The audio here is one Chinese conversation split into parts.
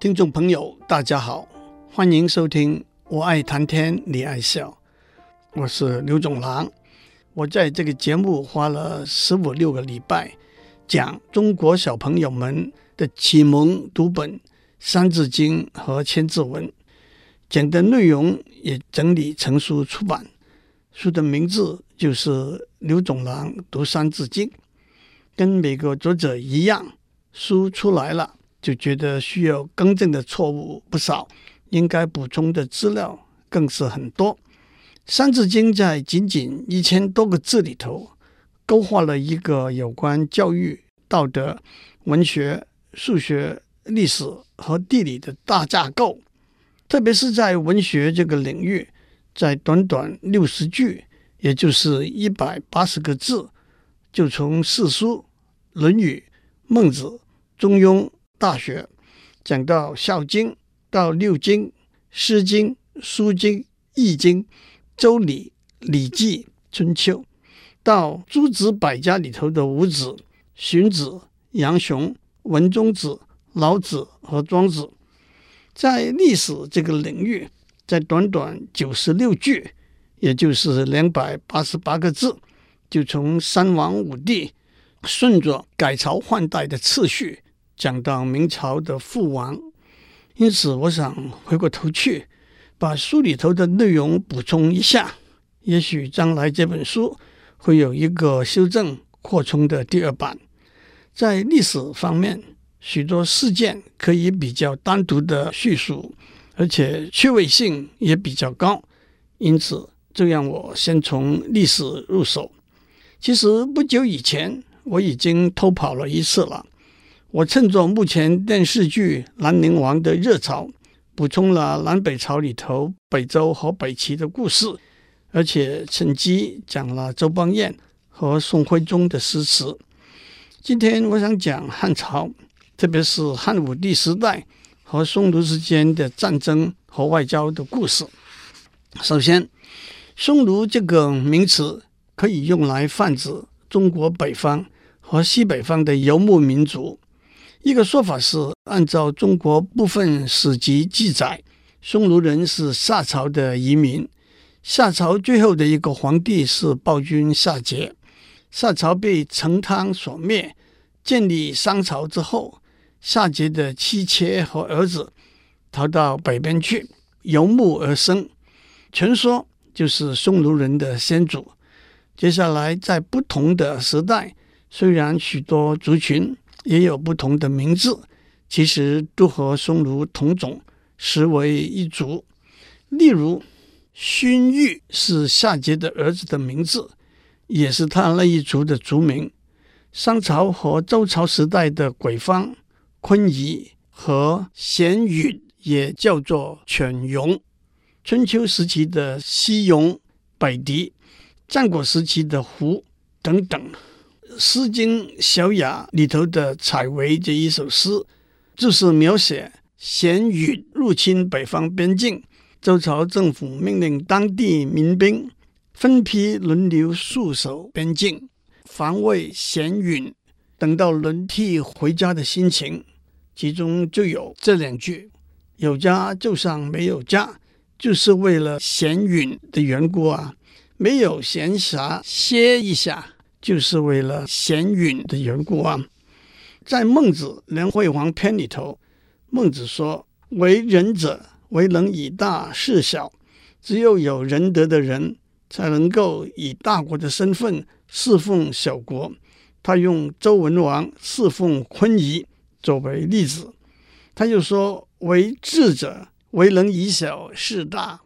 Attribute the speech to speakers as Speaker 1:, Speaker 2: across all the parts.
Speaker 1: 听众朋友，大家好，欢迎收听《我爱谈天，你爱笑》，我是刘总郎。我在这个节目花了十五六个礼拜，讲中国小朋友们的启蒙读本《三字经》和千字文，讲的内容也整理成书出版。书的名字就是刘总郎读《三字经》。跟每个作者一样，书出来了就觉得需要更正的错误不少，应该补充的资料更是很多。《三字经》在仅仅一千多个字里头，勾画了一个有关教育、道德、文学、数学、历史和地理的大架构。特别是在文学这个领域，在短短六十句，也就是一百八十个字，就从四书。《论语》《孟子》《中庸》《大学》，讲到《孝经》，到《六经》《诗经》《书经》《易经》《周礼》《礼记》《春秋》，到诸子百家里头的五子、荀子、杨雄、文中子、老子和庄子，在历史这个领域，在短短九十六句，也就是两百八十八个字，就从三王五帝。顺着改朝换代的次序讲到明朝的覆亡，因此我想回过头去把书里头的内容补充一下，也许将来这本书会有一个修正扩充的第二版。在历史方面，许多事件可以比较单独的叙述，而且趣味性也比较高，因此就让我先从历史入手。其实不久以前。我已经偷跑了一次了。我趁着目前电视剧《兰陵王》的热潮，补充了南北朝里头北周和北齐的故事，而且趁机讲了周邦彦和宋徽宗的诗词。今天我想讲汉朝，特别是汉武帝时代和匈奴之间的战争和外交的故事。首先，匈奴这个名词可以用来泛指中国北方。和西北方的游牧民族，一个说法是，按照中国部分史籍记载，匈奴人是夏朝的移民。夏朝最后的一个皇帝是暴君夏桀，夏朝被成汤所灭，建立商朝之后，夏桀的妻妾和儿子逃到北边去游牧而生，传说就是匈奴人的先祖。接下来在不同的时代。虽然许多族群也有不同的名字，其实都和匈奴同种，实为一族。例如，荀彧是夏桀的儿子的名字，也是他那一族的族名。商朝和周朝时代的鬼方、昆夷和鲜允也叫做犬戎。春秋时期的西戎、北狄，战国时期的胡等等。《诗经·小雅》里头的《采薇》这一首诗，就是描写鲜允入侵北方边境，周朝政府命令当地民兵分批轮流戍守边境，防卫鲜允，等到轮替回家的心情。其中就有这两句：“有家就像没有家，就是为了闲云的缘故啊，没有闲暇歇一下。”就是为了鲜允的缘故啊，在《孟子·梁惠王篇》里头，孟子说：“为人者，为能以大事小，只有有仁德的人，才能够以大国的身份侍奉小国。”他用周文王侍奉昆夷作为例子。他又说：“为智者，为能以小事大。”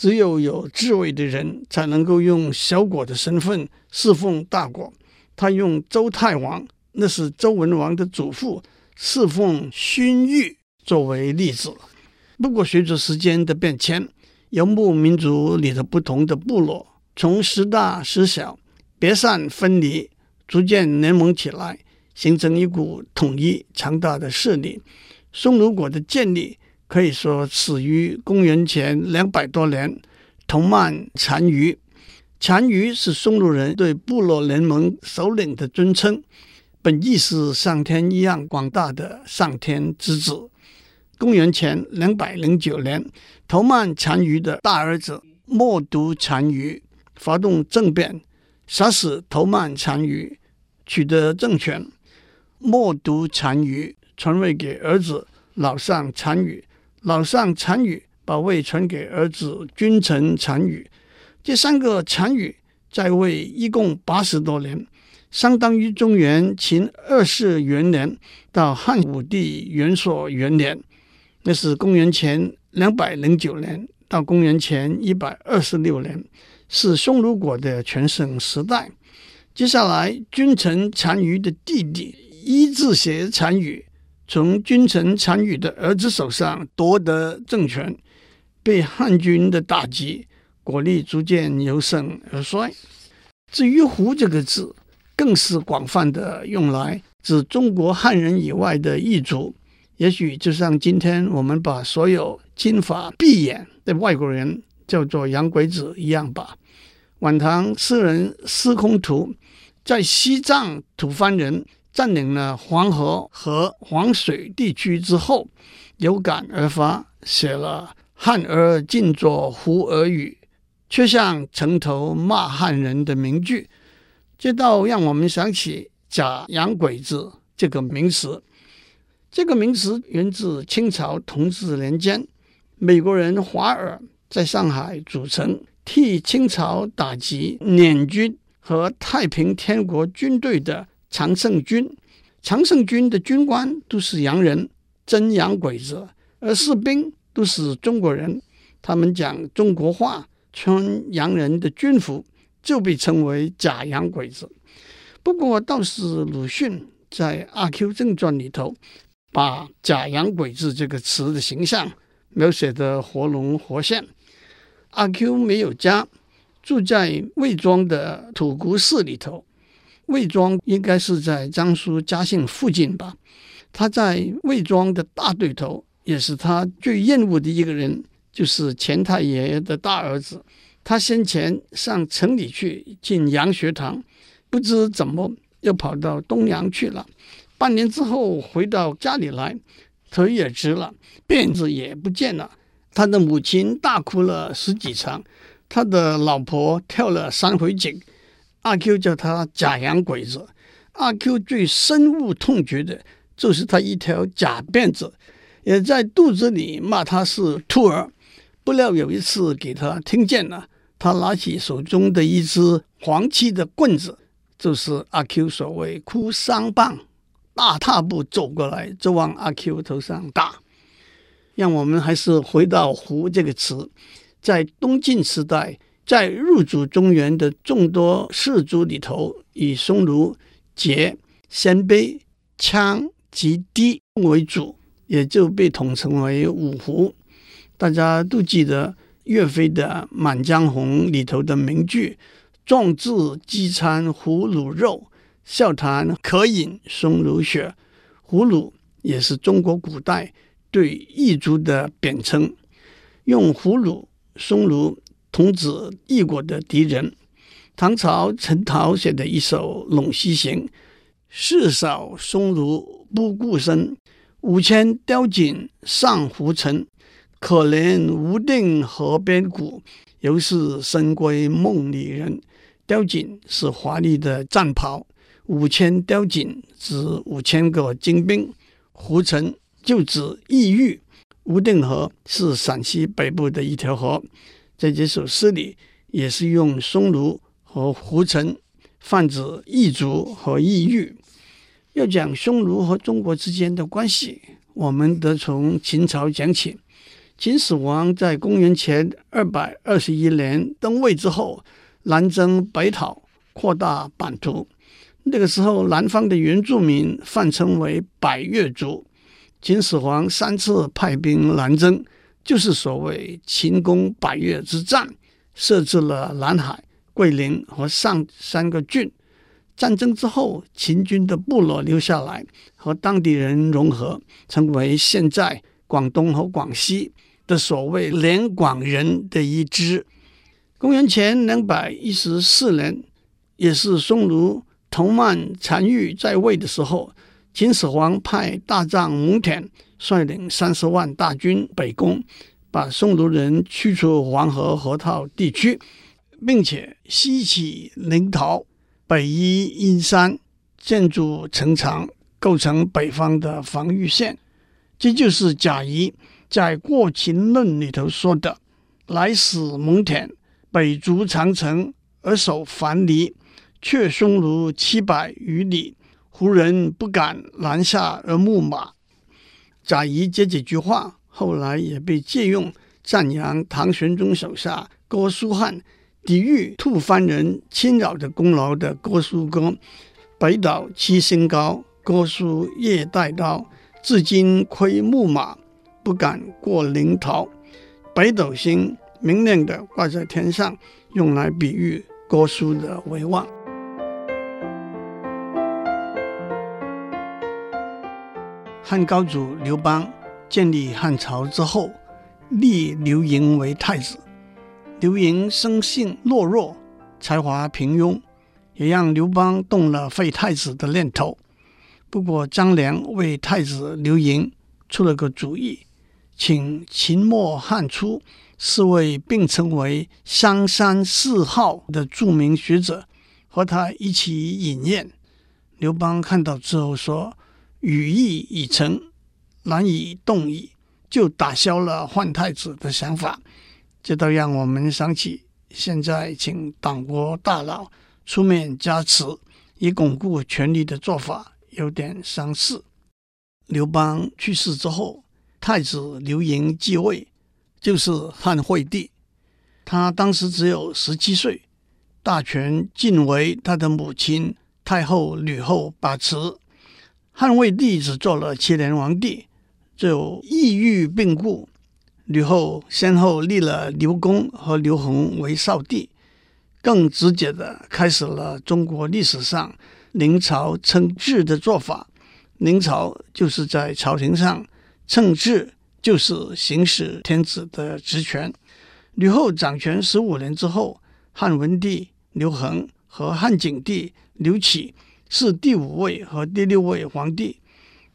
Speaker 1: 只有有智慧的人才能够用小国的身份侍奉大国。他用周太王，那是周文王的祖父，侍奉荀彧作为例子。不过，随着时间的变迁，游牧民族里的不同的部落，从时大时小、别散分离，逐渐联盟起来，形成一股统一强大的势力。匈奴国的建立。可以说始于公元前两百多年，头曼单于。单于是匈奴人对部落联盟首领的尊称，本意是上天一样广大的上天之子。公元前两百零九年，头曼单于的大儿子默读单于发动政变，杀死头曼单于，取得政权。默读单于传位给儿子老上单于，老上单于把位传给儿子君臣单于。这三个单于在位一共八十多年，相当于中原秦二世元年到汉武帝元朔元年，那是公元前两百零九年到公元前一百二十六年，是匈奴国的全盛时代。接下来，君臣单于的弟弟伊稚斜单于从君臣单于的儿子手上夺得政权，被汉军的打击。国力逐渐由盛而衰。至于“胡”这个字，更是广泛的用来指中国汉人以外的异族。也许就像今天我们把所有金发碧眼的外国人叫做洋鬼子一样吧。晚唐诗人司空图在西藏吐蕃人占领了黄河和黄水地区之后，有感而发，写了“汉儿尽作胡儿语”。却像城头骂汉人的名句，这倒让我们想起“假洋鬼子”这个名词。这个名词源自清朝同治年间，美国人华尔在上海组成替清朝打击捻军和太平天国军队的常胜军。常胜军的军官都是洋人，真洋鬼子；而士兵都是中国人，他们讲中国话。穿洋人的军服就被称为假洋鬼子。不过，倒是鲁迅在《阿 Q 正传》里头，把“假洋鬼子”这个词的形象描写得活龙活现。阿 Q 没有家，住在魏庄的土谷寺里头。魏庄应该是在江苏嘉兴附近吧？他在魏庄的大对头，也是他最厌恶的一个人。就是钱太爷爷的大儿子，他先前上城里去进洋学堂，不知怎么又跑到东洋去了。半年之后回到家里来，腿也直了，辫子也不见了。他的母亲大哭了十几场，他的老婆跳了三回井。阿 Q 叫他假洋鬼子。阿 Q 最深恶痛绝的就是他一条假辫子，也在肚子里骂他是兔儿。不料有一次给他听见了，他拿起手中的一支黄漆的棍子，就是阿 Q 所谓哭丧棒，大踏步走过来就往阿 Q 头上打。让我们还是回到“胡”这个词，在东晋时代，在入主中原的众多氏族里头，以匈奴、羯、鲜卑、羌及氐为主，也就被统称为五胡。大家都记得岳飞的《满江红》里头的名句：“壮志饥餐胡虏肉，笑谈渴饮匈奴血。”胡虏也是中国古代对异族的贬称，用胡虏、匈奴统指异国的敌人。唐朝陈陶写的一首《陇西行》：“四扫匈奴不顾身，五千雕锦上胡尘。”可怜无定河边骨，犹是深闺梦里人。雕锦是华丽的战袍，五千雕锦指五千个精兵。胡尘就指异域。无定河是陕西北部的一条河，在这首诗里也是用匈奴和胡尘泛指异族和异域。要讲匈奴和中国之间的关系，我们得从秦朝讲起。秦始皇在公元前二百二十一年登位之后，南征北讨，扩大版图。那个时候，南方的原住民泛称为百越族。秦始皇三次派兵南征，就是所谓秦攻百越之战，设置了南海、桂林和上三个郡。战争之后，秦军的部落留下来，和当地人融合，成为现在广东和广西。的所谓连广人的一支，公元前两百一十四年，也是匈奴头曼单于在位的时候，秦始皇派大将蒙恬率领三十万大军北攻，把匈奴人驱出黄河河套地区，并且西起临洮，北依阴山，建筑城墙，构成北方的防御线。这就是贾谊在《过秦论》里头说的：“来使蒙恬北筑长城而守樊篱，却匈奴七百余里。”胡人不敢南下而牧马。贾谊这几句话后来也被借用赞扬唐玄宗手下哥舒翰抵御吐蕃人侵扰的功劳的哥舒歌：“北岛七星高，哥舒夜带刀。至今窥牧马，不敢过临洮。”北斗星明亮的挂在天上，用来比喻哥舒的威望。汉高祖刘邦建立汉朝之后，立刘盈为太子。刘盈生性懦弱，才华平庸，也让刘邦动了废太子的念头。不过张良为太子刘盈出了个主意，请秦末汉初四位并称为商山四号的著名学者和他一起饮宴。刘邦看到之后说。羽翼已成，难以动矣，就打消了换太子的想法。这倒让我们想起，现在请党国大佬出面加持，以巩固权力的做法有点相似。刘邦去世之后，太子刘盈继位，就是汉惠帝。他当时只有十七岁，大权尽为他的母亲太后吕后把持。汉惠帝只做了七年皇帝，就抑郁病故。吕后先后立了刘公和刘弘为少帝，更直接的开始了中国历史上临朝称制的做法。临朝就是在朝廷上称制，就是行使天子的职权。吕后掌权十五年之后，汉文帝刘恒和汉景帝刘启。是第五位和第六位皇帝，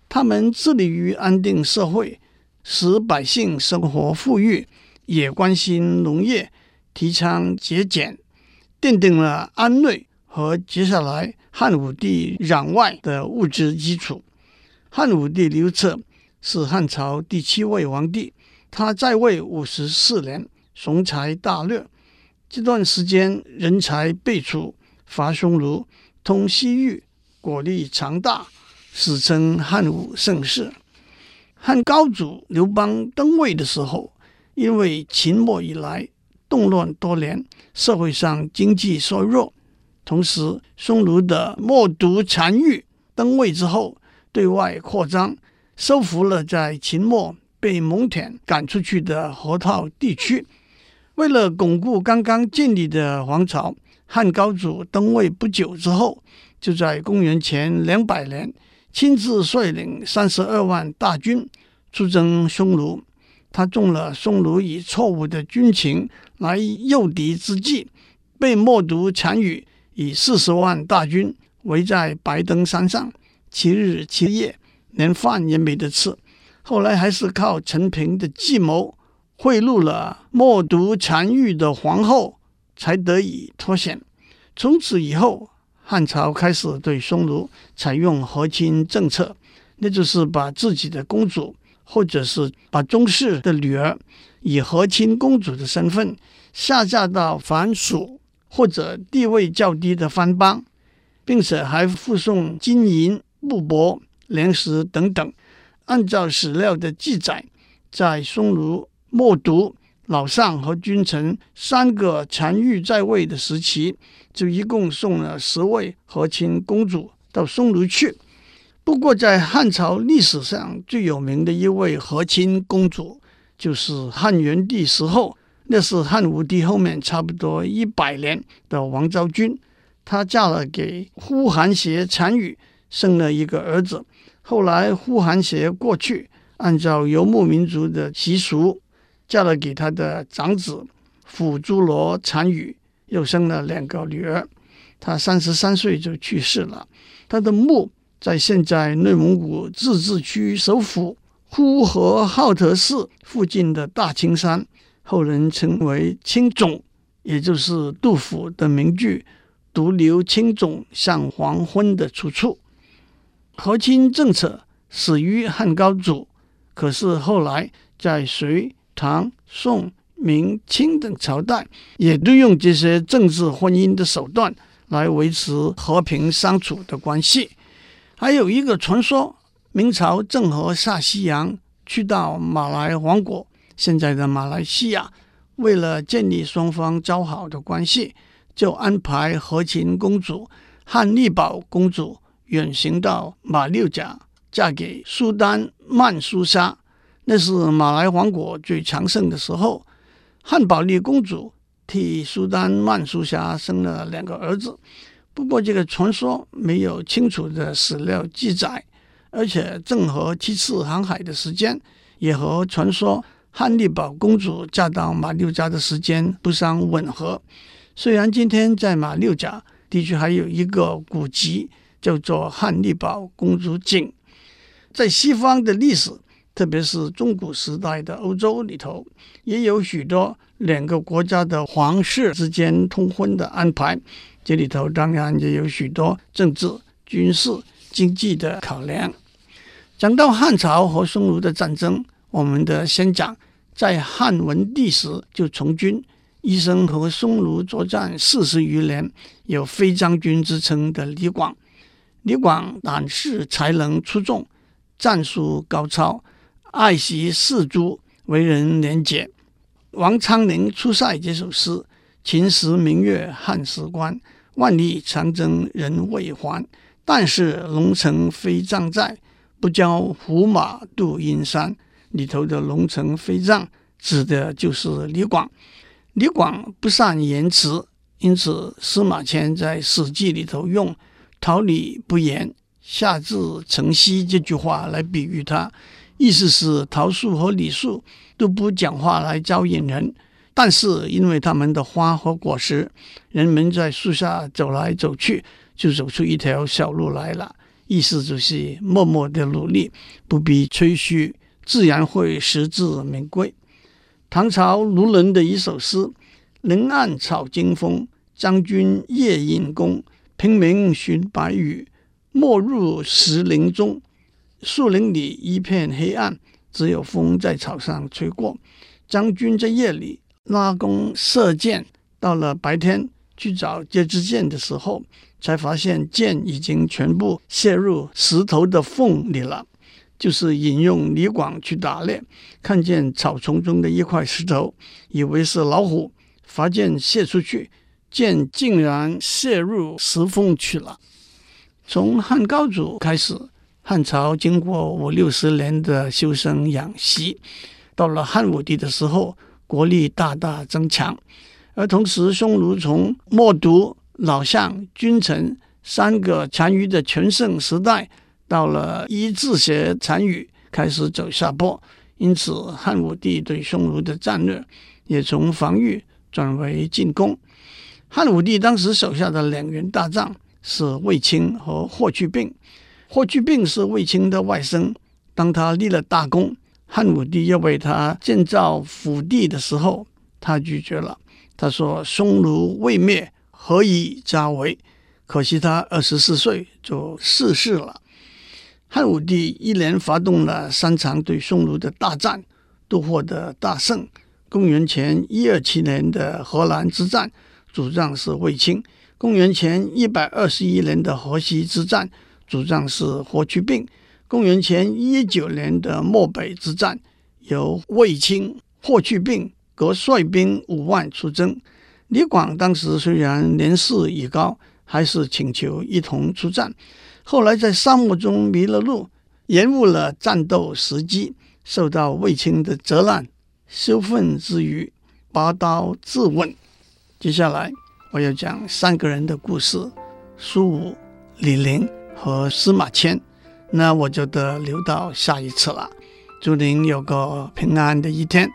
Speaker 1: 他们致力于安定社会，使百姓生活富裕，也关心农业，提倡节俭，奠定了安内和接下来汉武帝攘外的物质基础。汉武帝刘彻是汉朝第七位皇帝，他在位五十四年，雄才大略。这段时间人才辈出，伐匈奴，通西域。国力强大，史称汉武盛世。汉高祖刘邦登位的时候，因为秦末以来动乱多年，社会上经济衰弱，同时匈奴的冒顿单于登位之后，对外扩张，收复了在秦末被蒙恬赶出去的河套地区。为了巩固刚刚建立的皇朝，汉高祖登位不久之后。就在公元前两百年，亲自率领三十二万大军出征匈奴。他中了匈奴以错误的军情来诱敌之计，被冒顿单于以四十万大军围在白登山上，七日七夜，连饭也没得吃。后来还是靠陈平的计谋，贿赂了冒顿单于的皇后，才得以脱险。从此以后。汉朝开始对匈奴采用和亲政策，那就是把自己的公主，或者是把宗室的女儿，以和亲公主的身份下嫁到凡属或者地位较低的藩邦，并且还附送金银、布帛、粮食等等。按照史料的记载，在匈奴、冒顿、老上和君臣三个单于在位的时期。就一共送了十位和亲公主到匈奴去。不过，在汉朝历史上最有名的一位和亲公主，就是汉元帝时候，那是汉武帝后面差不多一百年的王昭君。她嫁了给呼韩邪单于，生了一个儿子。后来呼韩邪过去，按照游牧民族的习俗，嫁了给他的长子辅珠罗单于。又生了两个女儿，他三十三岁就去世了。他的墓在现在内蒙古自治区首府呼和浩特市附近的大青山，后人称为青冢，也就是杜甫的名句“独留青冢向黄昏”的出处。和亲政策始于汉高祖，可是后来在隋、唐、宋、明、清等朝代，也都用这些政治婚姻的手段来维持和平相处的关系。还有一个传说，明朝郑和下西洋去到马来王国（现在的马来西亚），为了建立双方交好的关系，就安排和亲公主汉丽宝公主远行到马六甲，嫁给苏丹曼苏沙。那是马来王国最强盛的时候。汉宝丽公主替苏丹曼苏霞生了两个儿子。不过，这个传说没有清楚的史料记载，而且郑和七次航海的时间也和传说汉丽宝公主嫁到马六甲的时间不相吻合。虽然今天在马六甲地区还有一个古籍叫做汉丽宝公主井，在西方的历史，特别是中古时代的欧洲里头，也有许多两个国家的皇室之间通婚的安排。这里头当然也有许多政治、军事、经济的考量。讲到汉朝和匈奴的战争，我们的先讲在汉文帝时就从军，一生和匈奴作战四十余年，有飞将军之称的李广。李广胆识才能出众，战术高超，爱惜士卒，为人廉洁。王昌龄出塞这首诗：“秦时明月汉时关。”万里长征人未还，但使龙城飞将在，不教胡马度阴山。里头的龙城飞将指的就是李广。李广不善言辞，因此司马迁在《史记》里头用“桃李不言，下自成蹊”这句话来比喻他，意思是桃树和李树都不讲话来招引人。但是，因为他们的花和果实，人们在树下走来走去，就走出一条小路来了。意思就是默默的努力，不必吹嘘，自然会实至名归。唐朝卢纶的一首诗：“林暗草惊风，将军夜引弓。平明寻白羽，没入石林中。”树林里一片黑暗，只有风在草上吹过。将军在夜里。拉弓射箭，到了白天去找这支箭的时候，才发现箭已经全部射入石头的缝里了。就是引用李广去打猎，看见草丛中的一块石头，以为是老虎，发箭射出去，箭竟然射入石缝去了。从汉高祖开始，汉朝经过五六十年的修生养息，到了汉武帝的时候。国力大大增强，而同时，匈奴从冒顿、老相、君臣三个单于的全盛时代，到了一字斜单于开始走下坡。因此，汉武帝对匈奴的战略也从防御转为进攻。汉武帝当时手下的两员大将是卫青和霍去病。霍去病是卫青的外甥，当他立了大功。汉武帝要为他建造府邸的时候，他拒绝了。他说：“匈奴未灭，何以家为？”可惜他二十四岁就逝世了。汉武帝一连发动了三场对匈奴的大战，都获得大胜。公元前一二七年的河南之战，主将是卫青；公元前一百二十一年的河西之战，主将是霍去病。公元前一九年的漠北之战，由卫青、霍去病各率兵五万出征。李广当时虽然年事已高，还是请求一同出战。后来在沙漠中迷了路，延误了战斗时机，受到卫青的责难，羞愤之余，拔刀自刎。接下来我要讲三个人的故事：苏武、李陵和司马迁。那我就得留到下一次了。祝您有个平安的一天。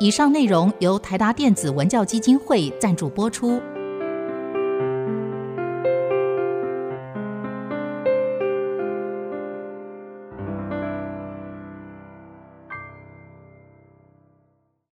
Speaker 2: 以上内容由台达电子文教基金会赞助播出。